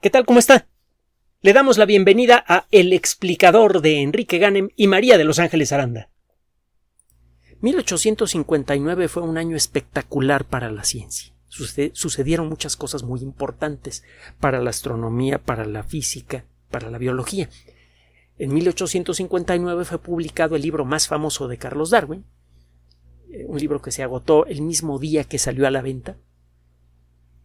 ¿Qué tal? ¿Cómo está? Le damos la bienvenida a El explicador de Enrique Ganem y María de Los Ángeles Aranda. 1859 fue un año espectacular para la ciencia. Sucedieron muchas cosas muy importantes para la astronomía, para la física, para la biología. En 1859 fue publicado el libro más famoso de Carlos Darwin, eh, un libro que se agotó el mismo día que salió a la venta,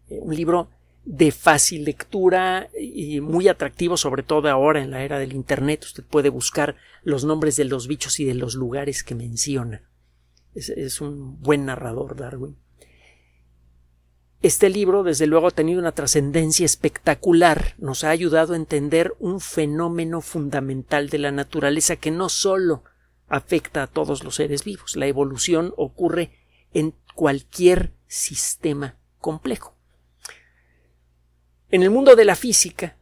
eh, un libro de fácil lectura y muy atractivo, sobre todo ahora en la era del Internet. Usted puede buscar los nombres de los bichos y de los lugares que menciona. Es, un buen narrador, Darwin. Este libro, desde luego, ha tenido una trascendencia espectacular. Nos ha ayudado a entender un fenómeno fundamental de la naturaleza que no solo afecta a todos los seres vivos. La evolución ocurre en cualquier sistema complejo. En el mundo de la física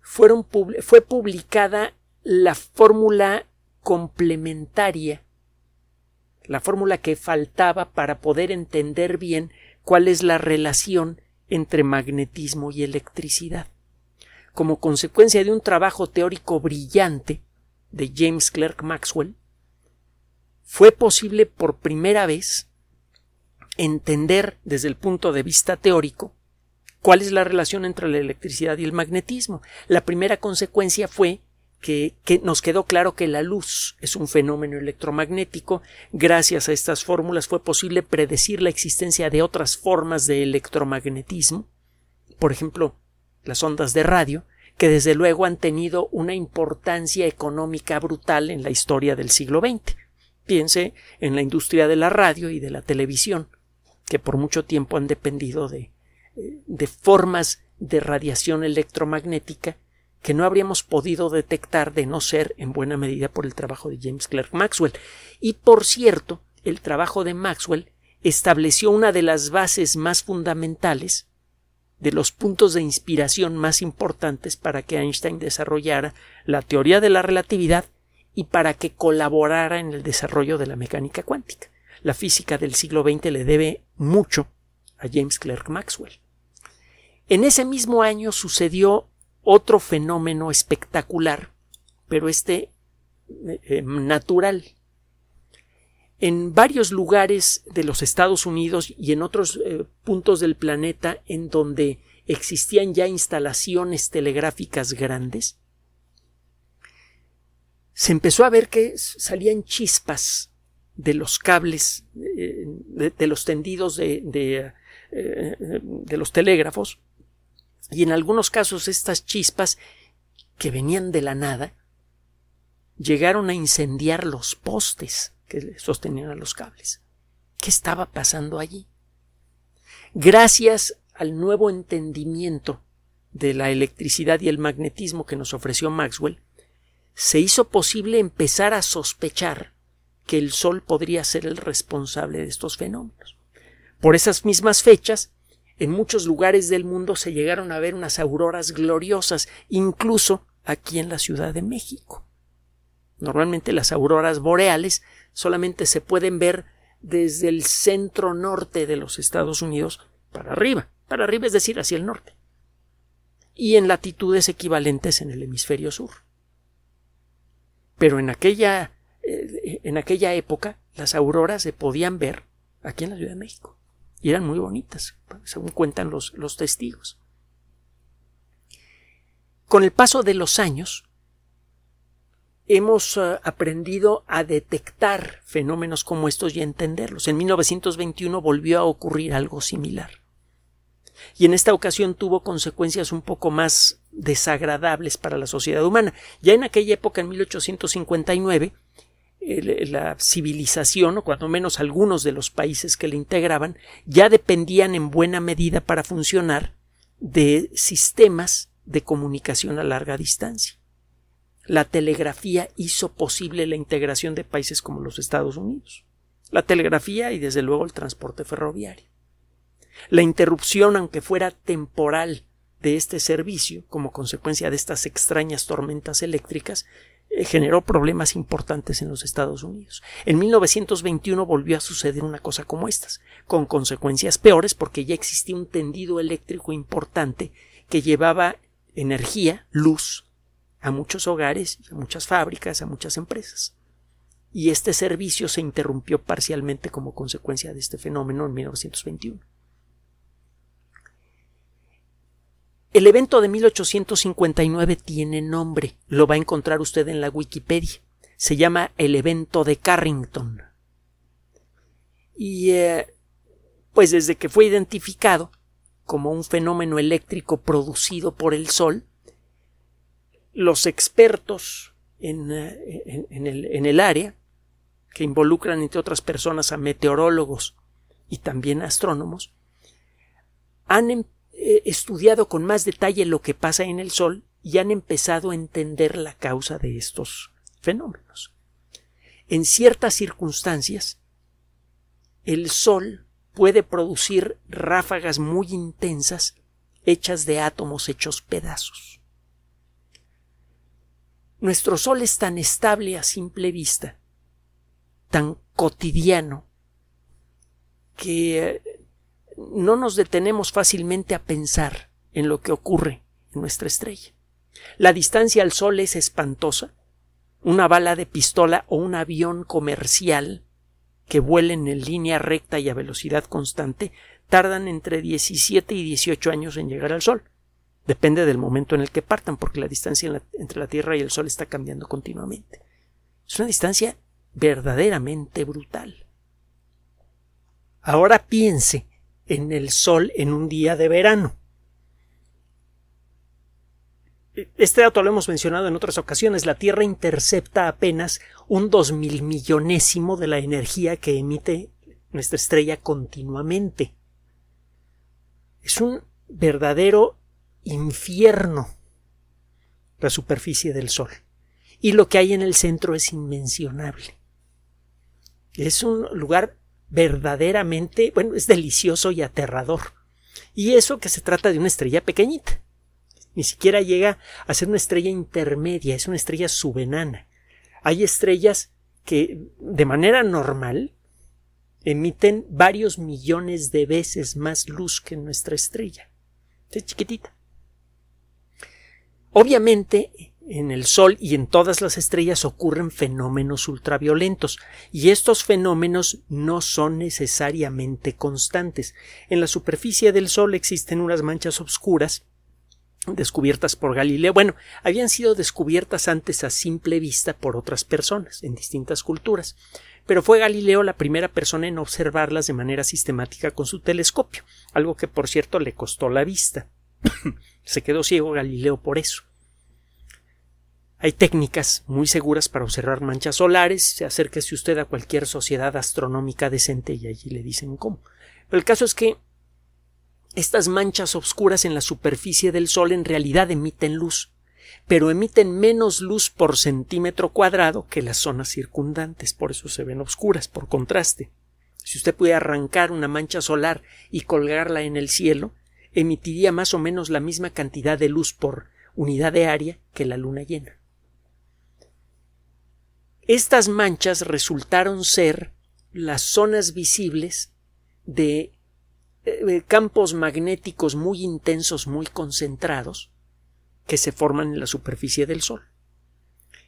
fue publicada la fórmula complementaria, la fórmula que faltaba para poder entender bien cuál es la relación entre magnetismo y electricidad. Como consecuencia de un trabajo teórico brillante de James Clerk Maxwell, fue posible por primera vez entender desde el punto de vista teórico ¿Cuál es la relación entre la electricidad y el magnetismo? La primera consecuencia fue que, nos quedó claro que la luz es un fenómeno electromagnético. Gracias a estas fórmulas fue posible predecir la existencia de otras formas de electromagnetismo, por ejemplo, las ondas de radio, que desde luego han tenido una importancia económica brutal en la historia del siglo XX. Piense en la industria de la radio y de la televisión, que por mucho tiempo han dependido de, de formas de radiación electromagnética que no habríamos podido detectar de no ser en buena medida por el trabajo de James Clerk Maxwell. Y por cierto, el trabajo de Maxwell estableció una de las bases más fundamentales de los puntos de inspiración más importantes para que Einstein desarrollara la teoría de la relatividad y para que colaborara en el desarrollo de la mecánica cuántica. La física del siglo XX le debe mucho a James Clerk Maxwell. En ese mismo año sucedió otro fenómeno espectacular, pero este eh, eh, natural. En varios lugares de los Estados Unidos y en otros eh, puntos del planeta en donde existían ya instalaciones telegráficas grandes, se empezó a ver que salían chispas de los cables, de, los tendidos de los telégrafos, y en algunos casos estas chispas que venían de la nada llegaron a incendiar los postes que sostenían a los cables. ¿Qué estaba pasando allí? Gracias al nuevo entendimiento de la electricidad y el magnetismo que nos ofreció Maxwell, se hizo posible empezar a sospechar que el Sol podría ser el responsable de estos fenómenos. Por esas mismas fechas, en muchos lugares del mundo se llegaron a ver unas auroras gloriosas, incluso aquí en la Ciudad de México. Normalmente las auroras boreales solamente se pueden ver desde el centro norte de los Estados Unidos para arriba, para arriba es decir, hacia el norte, y en latitudes equivalentes en el hemisferio sur. Pero en aquella, eh, en aquella época las auroras se podían ver aquí en la Ciudad de México y eran muy bonitas, según cuentan los, los testigos. Con el paso de los años, hemos eh, aprendido a detectar fenómenos como estos y a entenderlos. En 1921 volvió a ocurrir algo similar. Y en esta ocasión tuvo consecuencias un poco más desagradables para la sociedad humana. Ya en aquella época, en 1859, la civilización, o cuando menos algunos de los países que la integraban, ya dependían en buena medida para funcionar de sistemas de comunicación a larga distancia. La telegrafía hizo posible la integración de países como los Estados Unidos. La telegrafía y desde luego el transporte ferroviario. La interrupción, aunque fuera temporal, de este servicio, como consecuencia de estas extrañas tormentas eléctricas, generó problemas importantes en los Estados Unidos. En 1921 volvió a suceder una cosa como estas, con consecuencias peores porque ya existía un tendido eléctrico importante que llevaba energía, luz, a muchos hogares, a muchas fábricas, a muchas empresas. Y este servicio se interrumpió parcialmente como consecuencia de este fenómeno en 1921. El evento de 1859 tiene nombre, lo va a encontrar usted en la Wikipedia. Se llama el evento de Carrington. Y eh, pues desde que fue identificado como un fenómeno eléctrico producido por el Sol, los expertos en, eh, el, en el área, que involucran entre otras personas a meteorólogos y también astrónomos, han em, eh, estudiado con más detalle lo que pasa en el Sol y han empezado a entender la causa de estos fenómenos. En ciertas circunstancias, el Sol puede producir ráfagas muy intensas hechas de átomos hechos pedazos. Nuestro Sol es tan estable a simple vista, tan cotidiano, que no nos detenemos fácilmente a pensar en lo que ocurre en nuestra estrella. La distancia al Sol es espantosa. Una bala de pistola o un avión comercial que vuelen en línea recta y a velocidad constante tardan entre 17 y 18 años en llegar al Sol. Depende del momento en el que partan, porque la distancia entre la Tierra y el Sol está cambiando continuamente. Es una distancia verdaderamente brutal. Ahora piense en el sol en un día de verano. Este dato lo hemos mencionado en otras ocasiones. La Tierra intercepta apenas un dos mil millonésimo de la energía que emite nuestra estrella continuamente. Es un verdadero infierno la superficie del Sol. Y lo que hay en el centro es inmencionable. Es un lugar verdaderamente, bueno, es delicioso y aterrador. Y eso que se trata de una estrella pequeñita. Ni siquiera llega a ser una estrella intermedia, es una estrella subenana. Hay estrellas que de manera normal emiten varios millones de veces más luz que nuestra estrella. Es chiquitita. Obviamente, en el Sol y en todas las estrellas ocurren fenómenos ultraviolentos, y estos fenómenos no son necesariamente constantes. En la superficie del Sol existen unas manchas oscuras descubiertas por Galileo. Bueno, habían sido descubiertas antes a simple vista por otras personas en distintas culturas, pero fue Galileo la primera persona en observarlas de manera sistemática con su telescopio, algo que por cierto le costó la vista. Se quedó ciego Galileo por eso. Hay técnicas muy seguras para observar manchas solares. Acérquese usted a cualquier sociedad astronómica decente y allí le dicen cómo. Pero el caso es que estas manchas oscuras en la superficie del Sol en realidad emiten luz, pero emiten menos luz por centímetro cuadrado que las zonas circundantes, por eso se ven oscuras, por contraste. Si usted puede arrancar una mancha solar y colgarla en el cielo, emitiría más o menos la misma cantidad de luz por unidad de área que la luna llena. Estas manchas resultaron ser las zonas visibles de eh, campos magnéticos muy intensos, muy concentrados, que se forman en la superficie del Sol.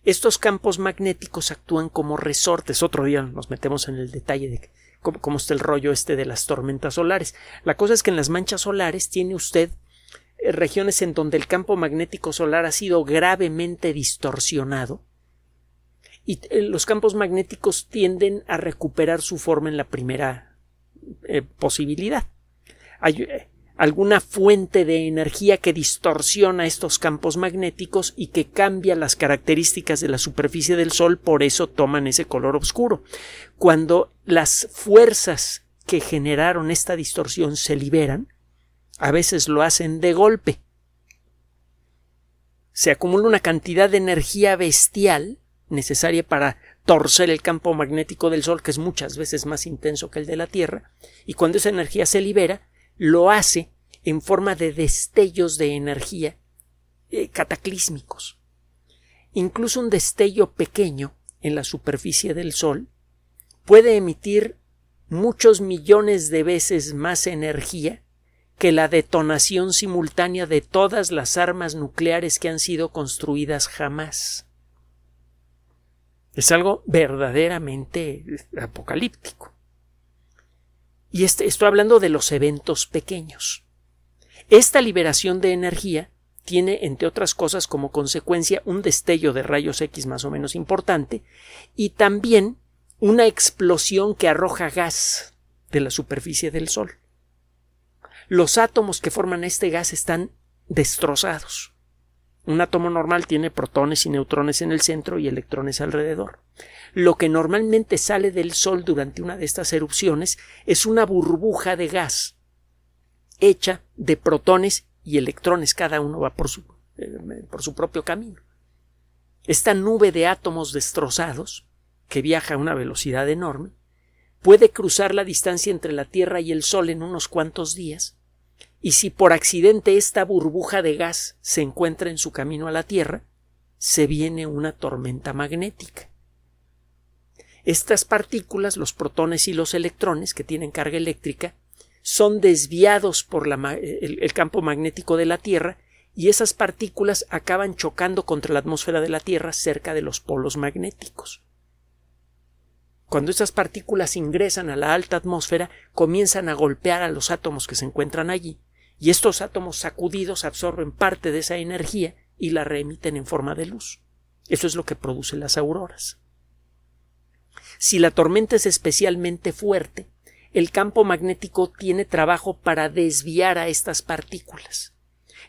Estos campos magnéticos actúan como resortes. Otro día nos metemos en el detalle de cómo, está el rollo este de las tormentas solares. La cosa es que en las manchas solares tiene usted eh, regiones en donde el campo magnético solar ha sido gravemente distorsionado y eh, los campos magnéticos tienden a recuperar su forma en la primera eh, posibilidad. Hay eh, alguna fuente de energía que distorsiona estos campos magnéticos y que cambia las características de la superficie del Sol, por eso toman ese color oscuro. Cuando las fuerzas que generaron esta distorsión se liberan, a veces lo hacen de golpe. Se acumula una cantidad de energía bestial necesaria para torcer el campo magnético del Sol, que es muchas veces más intenso que el de la Tierra, y cuando esa energía se libera, lo hace en forma de destellos de energía eh, cataclísmicos. Incluso un destello pequeño en la superficie del Sol puede emitir muchos millones de veces más energía que la detonación simultánea de todas las armas nucleares que han sido construidas jamás. Es algo verdaderamente apocalíptico. Y este, estoy hablando de los eventos pequeños. Esta liberación de energía tiene, entre otras cosas, como consecuencia un destello de rayos X más o menos importante y también una explosión que arroja gas de la superficie del Sol los átomos que forman este gas están destrozados. Un átomo normal tiene protones y neutrones en el centro y electrones alrededor. Lo que normalmente sale del Sol durante una de estas erupciones es una burbuja de gas hecha de protones y electrones, cada uno va por su, eh, por su propio camino. Esta nube de átomos destrozados, que viaja a una velocidad enorme, puede cruzar la distancia entre la Tierra y el Sol en unos cuantos días y si por accidente esta burbuja de gas se encuentra en su camino a la Tierra, se viene una tormenta magnética. Estas partículas, los protones y los electrones, que tienen carga eléctrica, son desviados por el, el campo magnético de la Tierra y esas partículas acaban chocando contra la atmósfera de la Tierra cerca de los polos magnéticos. Cuando esas partículas ingresan a la alta atmósfera, comienzan a golpear a los átomos que se encuentran allí y estos átomos sacudidos absorben parte de esa energía y la reemiten en forma de luz. Eso es lo que produce las auroras. Si la tormenta es especialmente fuerte, el campo magnético tiene trabajo para desviar a estas partículas.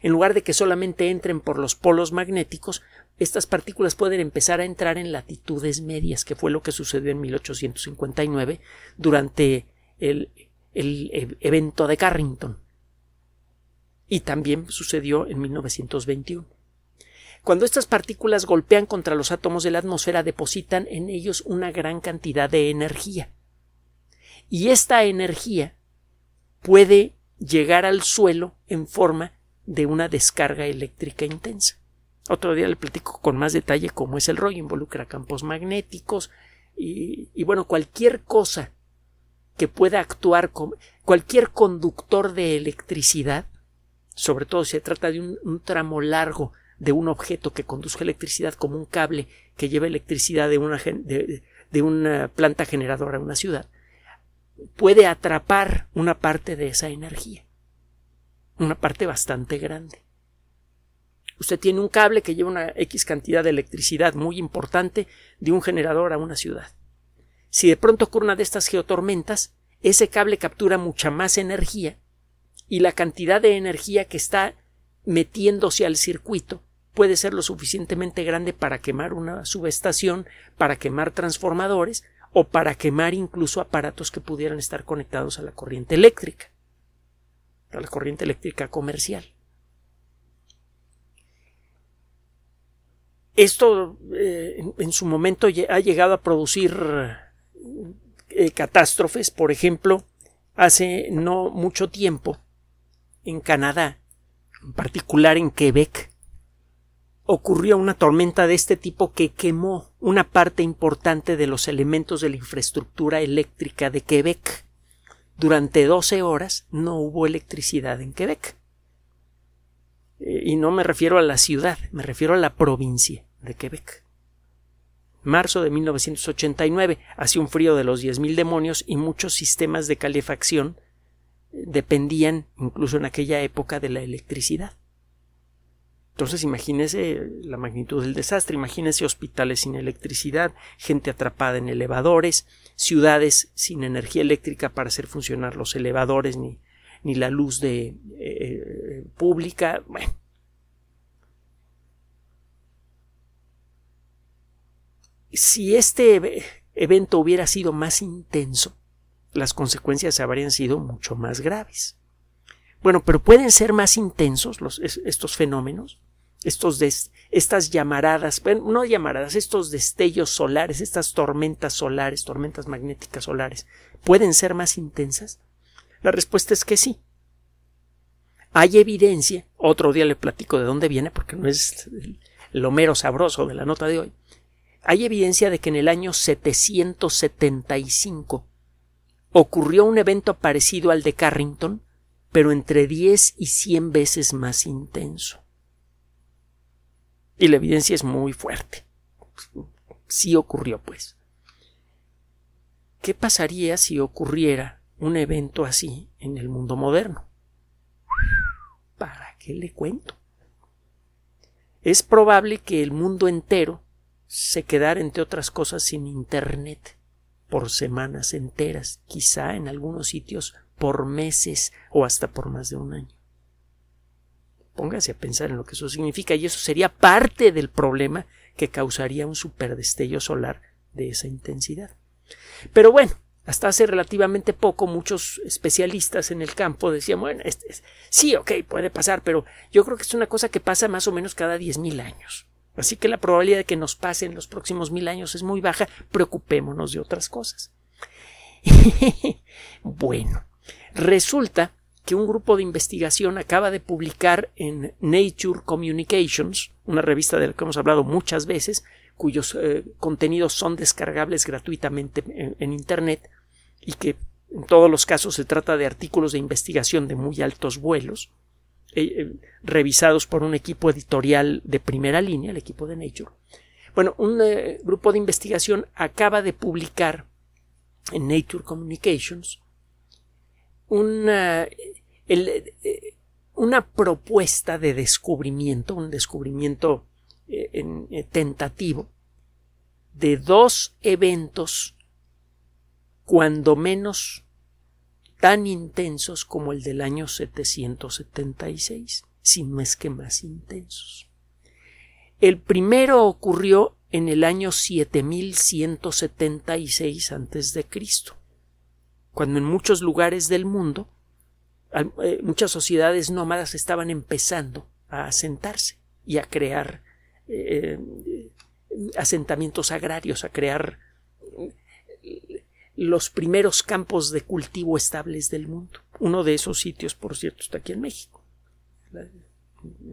En lugar de que solamente entren por los polos magnéticos, estas partículas pueden empezar a entrar en latitudes medias, que fue lo que sucedió en 1859 durante el, el evento de Carrington y también sucedió en 1921. Cuando estas partículas golpean contra los átomos de la atmósfera depositan en ellos una gran cantidad de energía. Y esta energía puede llegar al suelo en forma de una descarga eléctrica intensa. Otro día le platico con más detalle cómo es el rollo, involucra campos magnéticos y, y bueno, cualquier cosa que pueda actuar como cualquier conductor de electricidad sobre todo si se trata de un, tramo largo de un objeto que conduzca electricidad como un cable que lleva electricidad de una, de, una planta generadora a una ciudad, puede atrapar una parte de esa energía, una parte bastante grande. Usted tiene un cable que lleva una X cantidad de electricidad muy importante de un generador a una ciudad. Si de pronto ocurre una de estas geotormentas, ese cable captura mucha más energía y la cantidad de energía que está metiéndose al circuito puede ser lo suficientemente grande para quemar una subestación, para quemar transformadores o para quemar incluso aparatos que pudieran estar conectados a la corriente eléctrica, a la corriente eléctrica comercial. Esto eh, en, su momento ha llegado a producir eh, catástrofes, por ejemplo, hace no mucho tiempo en Canadá, en particular en Quebec, ocurrió una tormenta de este tipo que quemó una parte importante de los elementos de la infraestructura eléctrica de Quebec. Durante 12 horas no hubo electricidad en Quebec. Eh, y no me refiero a la ciudad, me refiero a la provincia de Quebec. Marzo de 1989 hacía un frío de los 10.000 demonios y muchos sistemas de calefacción dependían incluso en aquella época de la electricidad. Entonces imagínese la magnitud del desastre, imagínese hospitales sin electricidad, gente atrapada en elevadores, ciudades sin energía eléctrica para hacer funcionar los elevadores ni, ni la luz de eh, pública. Si este evento hubiera sido más intenso, las consecuencias habrían sido mucho más graves. Bueno, pero pueden ser más intensos estos fenómenos, estos estas llamaradas, no llamaradas, estos destellos solares, estas tormentas solares, tormentas magnéticas solares, ¿pueden ser más intensas? La respuesta es que sí. Hay evidencia, otro día le platico de dónde viene, porque no es lo mero sabroso de la nota de hoy. Hay evidencia de que en el año 775 ocurrió un evento parecido al de Carrington, pero entre 10 y 100 veces más intenso. Y la evidencia es muy fuerte. Sí ocurrió, pues. ¿Qué pasaría si ocurriera un evento así en el mundo moderno? ¿Para qué le cuento? Es probable que el mundo entero se quedara, entre otras cosas, sin Internet por semanas enteras, quizá en algunos sitios por meses o hasta por más de un año. Póngase a pensar en lo que eso significa y eso sería parte del problema que causaría un superdestello solar de esa intensidad. Pero bueno, hasta hace relativamente poco muchos especialistas en el campo decían, bueno, sí, ok, puede pasar, pero yo creo que es una cosa que pasa más o menos cada diez mil años. Así que la probabilidad de que nos pase en los próximos mil años es muy baja, preocupémonos de otras cosas. bueno, resulta que un grupo de investigación acaba de publicar en Nature Communications, una revista de la que hemos hablado muchas veces, cuyos eh, contenidos son descargables gratuitamente en, Internet y que en todos los casos se trata de artículos de investigación de muy altos vuelos, eh, eh, revisados por un equipo editorial de primera línea, el equipo de Nature. Bueno, un grupo de investigación acaba de publicar en Nature Communications una, una propuesta de descubrimiento, un descubrimiento eh, tentativo de dos eventos cuando menos tan intensos como el del año 776, si no es que más intensos. El primero ocurrió en el año 7176 a.C., cuando en muchos lugares del mundo eh, muchas sociedades nómadas estaban empezando a asentarse y a crear eh, asentamientos agrarios, a crear los primeros campos de cultivo estables del mundo. Uno de esos sitios, por cierto, está aquí en México, en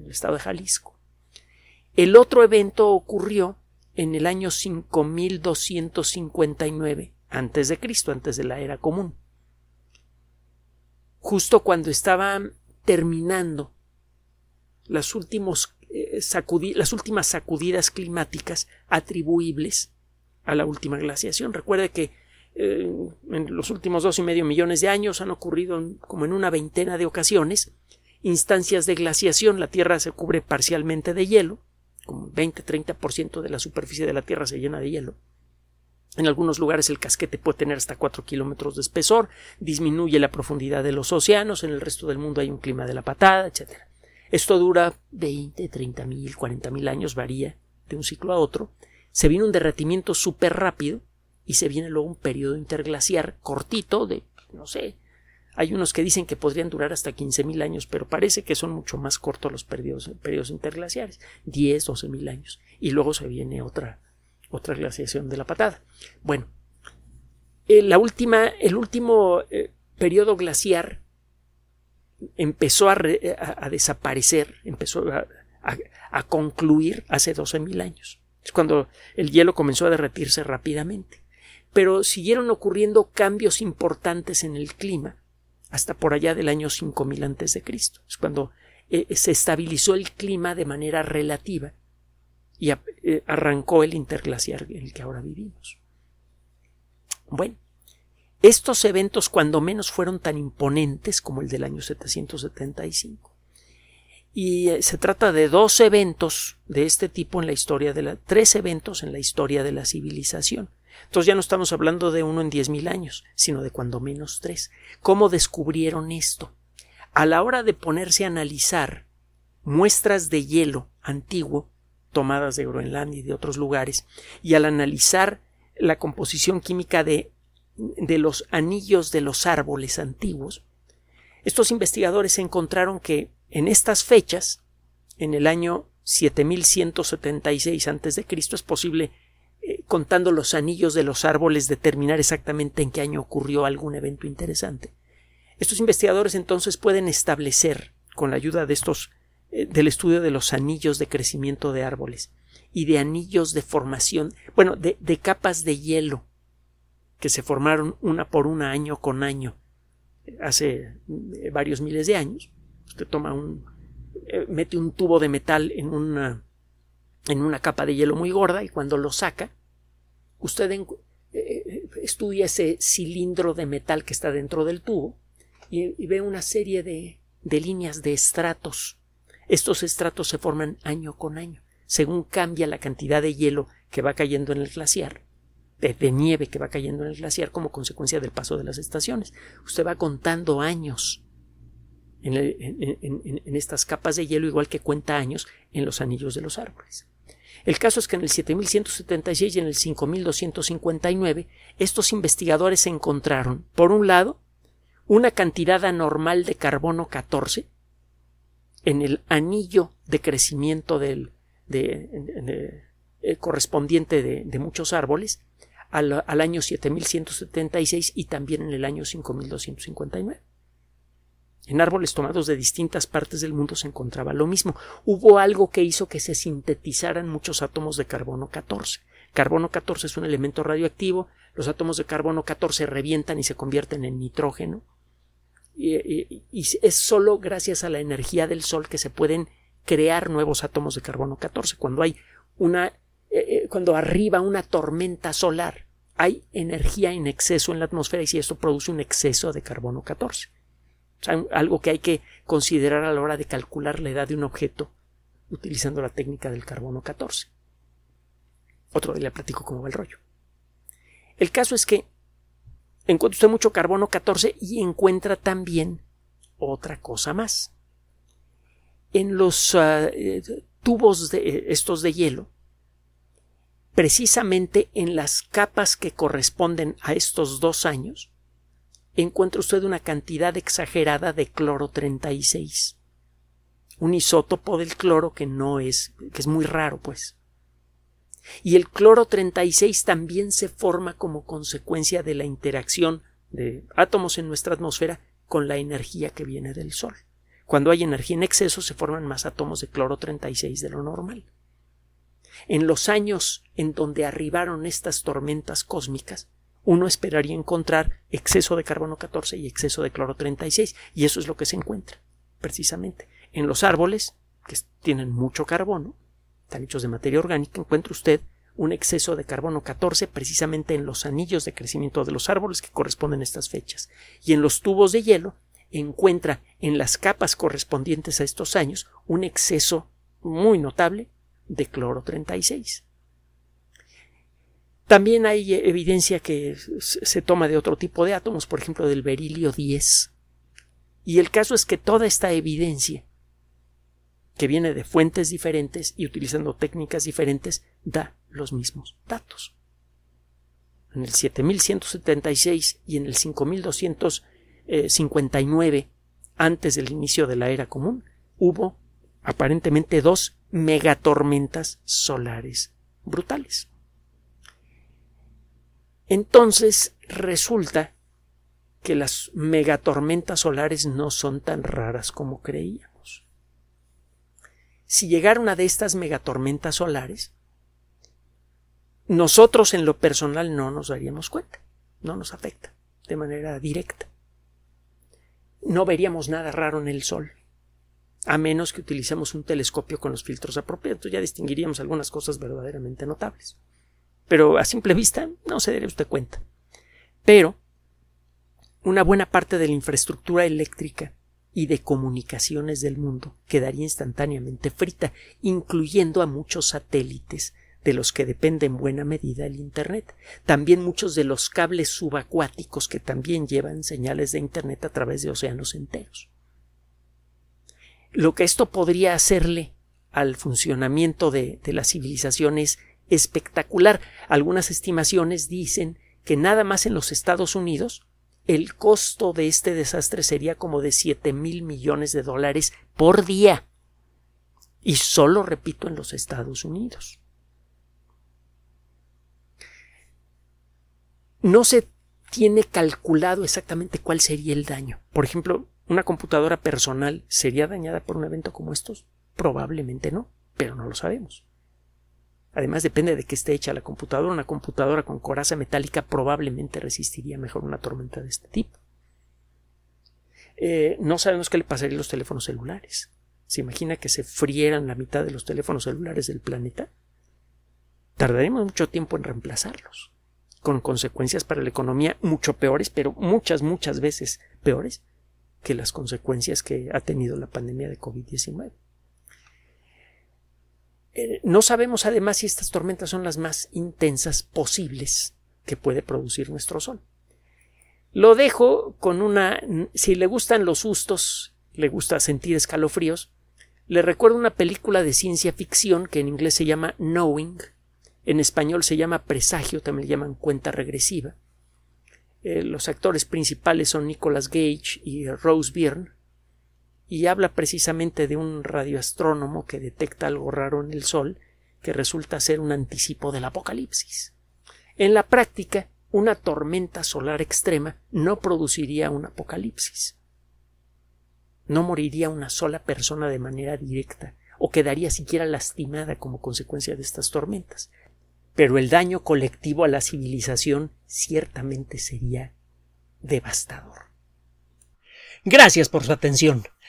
el estado de Jalisco. El otro evento ocurrió en el año 5259 antes de Cristo, antes de la era común. Justo cuando estaban terminando últimos eh, las últimas sacudidas climáticas atribuibles a la última glaciación. Recuerde que eh, en los últimos dos y medio millones de años han ocurrido como en una veintena de ocasiones instancias de glaciación. La Tierra se cubre parcialmente de hielo, como 20-30% de la superficie de la Tierra se llena de hielo. En algunos lugares el casquete puede tener hasta 4 kilómetros de espesor, disminuye la profundidad de los océanos, en el resto del mundo hay un clima de la patada, etcétera. Esto dura 20, 30 mil, 40 mil años, varía de un ciclo a otro. Se viene un derretimiento súper rápido y se viene luego un periodo interglaciar cortito de, no sé, hay unos que dicen que podrían durar hasta 15 mil años, pero parece que son mucho más cortos los periodos, periodos interglaciares, 10, 12 mil años. Y luego se viene otra, otra glaciación de la patada. Bueno, eh, la última, el último eh, periodo glaciar empezó a, desaparecer, empezó a, concluir hace 12.000 años. Es cuando el hielo comenzó a derretirse rápidamente. Pero siguieron ocurriendo cambios importantes en el clima hasta por allá del año 5000 antes de Cristo. Es cuando eh, se estabilizó el clima de manera relativa y eh, arrancó el interglaciar en el que ahora vivimos. Bueno, estos eventos cuando menos fueron tan imponentes como el del año 775. Y eh, se trata de dos eventos de este tipo en la historia de la tres eventos en la historia de la civilización. Entonces ya no estamos hablando de uno en diez mil años, sino de cuando menos tres. ¿Cómo descubrieron esto? A la hora de ponerse a analizar muestras de hielo antiguo tomadas de Groenlandia y de otros lugares, y al analizar la composición química de de los anillos de los árboles antiguos, estos investigadores encontraron que en estas fechas, en el año 7176 a.C., es posible, eh, contando los anillos de los árboles, determinar exactamente en qué año ocurrió algún evento interesante. Estos investigadores entonces pueden establecer, con la ayuda de estos, eh, del estudio de los anillos de crecimiento de árboles y de anillos de formación, bueno, de capas de hielo que se formaron una por una año con año hace eh, varios miles de años. Usted toma un, mete un tubo de metal en una, en una capa de hielo muy gorda y cuando lo saca, usted eh, estudia ese cilindro de metal que está dentro del tubo y, ve una serie de, de líneas de estratos. Estos estratos se forman año con año, según cambia la cantidad de hielo que va cayendo en el glaciar de, nieve que va cayendo en el glaciar como consecuencia del paso de las estaciones. Usted va contando años en, estas capas de hielo, igual que cuenta años en los anillos de los árboles. El caso es que en el 7176 y en el 5259 estos investigadores encontraron, por un lado, una cantidad anormal de carbono 14 en el anillo de crecimiento del, de, eh, correspondiente de, muchos árboles al, al año 7176 y también en el año 5259. En árboles tomados de distintas partes del mundo se encontraba lo mismo. Hubo algo que hizo que se sintetizaran muchos átomos de carbono 14. Carbono 14 es un elemento radioactivo, los átomos de carbono 14 revientan y se convierten en nitrógeno. Y, es solo gracias a la energía del Sol que se pueden crear nuevos átomos de carbono 14. Cuando hay una eh, eh, cuando arriba una tormenta solar, hay energía en exceso en la atmósfera y si esto produce un exceso de carbono 14. Algo que hay que considerar a la hora de calcular la edad de un objeto utilizando la técnica del carbono 14. Otro día le platico cómo va el rollo. El caso es que encuentra usted mucho carbono 14 y encuentra también otra cosa más. En los ah, eh, tubos de estos de hielo precisamente en las capas que corresponden a estos dos años, encuentra usted una cantidad exagerada de cloro 36. Un isótopo del cloro que no es, que es muy raro, pues. Y el cloro 36 también se forma como consecuencia de la interacción de átomos en nuestra atmósfera con la energía que viene del Sol. Cuando hay energía en exceso se forman más átomos de cloro 36 de lo normal. En los años en donde arribaron estas tormentas cósmicas, uno esperaría encontrar exceso de carbono 14 y exceso de cloro 36, y eso es lo que se encuentra, precisamente. En los árboles, que tienen mucho carbono, están hechos de materia orgánica, encuentra usted un exceso de carbono 14 precisamente en los anillos de crecimiento de los árboles que corresponden a estas fechas. Y en los tubos de hielo encuentra en las capas correspondientes a estos años un exceso muy notable de cloro 36. También hay evidencia que se toma de otro tipo de átomos, por ejemplo del berilio 10. Y el caso es que toda esta evidencia, que viene de fuentes diferentes y utilizando técnicas diferentes, da los mismos datos. En el 7176 y en el 5259, antes del inicio de la era común, hubo aparentemente dos megatormentas solares brutales. Entonces resulta que las megatormentas solares no son tan raras como creíamos. Si llegara una de estas megatormentas solares, nosotros en lo personal no nos daríamos cuenta, no nos afecta de manera directa. No veríamos nada raro en el Sol a menos que utilicemos un telescopio con los filtros apropiados. ya distinguiríamos algunas cosas verdaderamente notables. Pero a simple vista no se daría usted cuenta. Pero una buena parte de la infraestructura eléctrica y de comunicaciones del mundo quedaría instantáneamente frita, incluyendo a muchos satélites de los que depende en buena medida el Internet. También muchos de los cables subacuáticos que también llevan señales de Internet a través de océanos enteros lo que esto podría hacerle al funcionamiento de, de la civilización es espectacular. Algunas estimaciones dicen que nada más en los Estados Unidos el costo de este desastre sería como de siete mil millones de dólares por día. Y solo, repito, en los Estados Unidos. No se tiene calculado exactamente cuál sería el daño. Por ejemplo, ¿Una computadora personal sería dañada por un evento como estos? Probablemente no, pero no lo sabemos. Además, depende de qué esté hecha la computadora. Una computadora con coraza metálica probablemente resistiría mejor una tormenta de este tipo. eh, no sabemos qué le pasaría a los teléfonos celulares. ¿Se imagina que se frieran la mitad de los teléfonos celulares del planeta? Tardaremos mucho tiempo en reemplazarlos, con consecuencias para la economía mucho peores, pero muchas, muchas veces peores que las consecuencias que ha tenido la pandemia de COVID-19. Eh, no sabemos además si estas tormentas son las más intensas posibles que puede producir nuestro Sol. Lo dejo con una... Si le gustan los sustos, le gusta sentir escalofríos, le recuerdo una película de ciencia ficción que en inglés se llama Knowing, en español se llama Presagio, también le llaman cuenta regresiva. Eh, los actores principales son Nicolas Gage y Rose Byrne, y habla precisamente de un radioastrónomo que detecta algo raro en el Sol que resulta ser un anticipo del apocalipsis. En la práctica, una tormenta solar extrema no produciría un apocalipsis. No moriría una sola persona de manera directa o quedaría siquiera lastimada como consecuencia de estas tormentas. Pero el daño colectivo a la civilización ciertamente sería devastador. Gracias por su atención.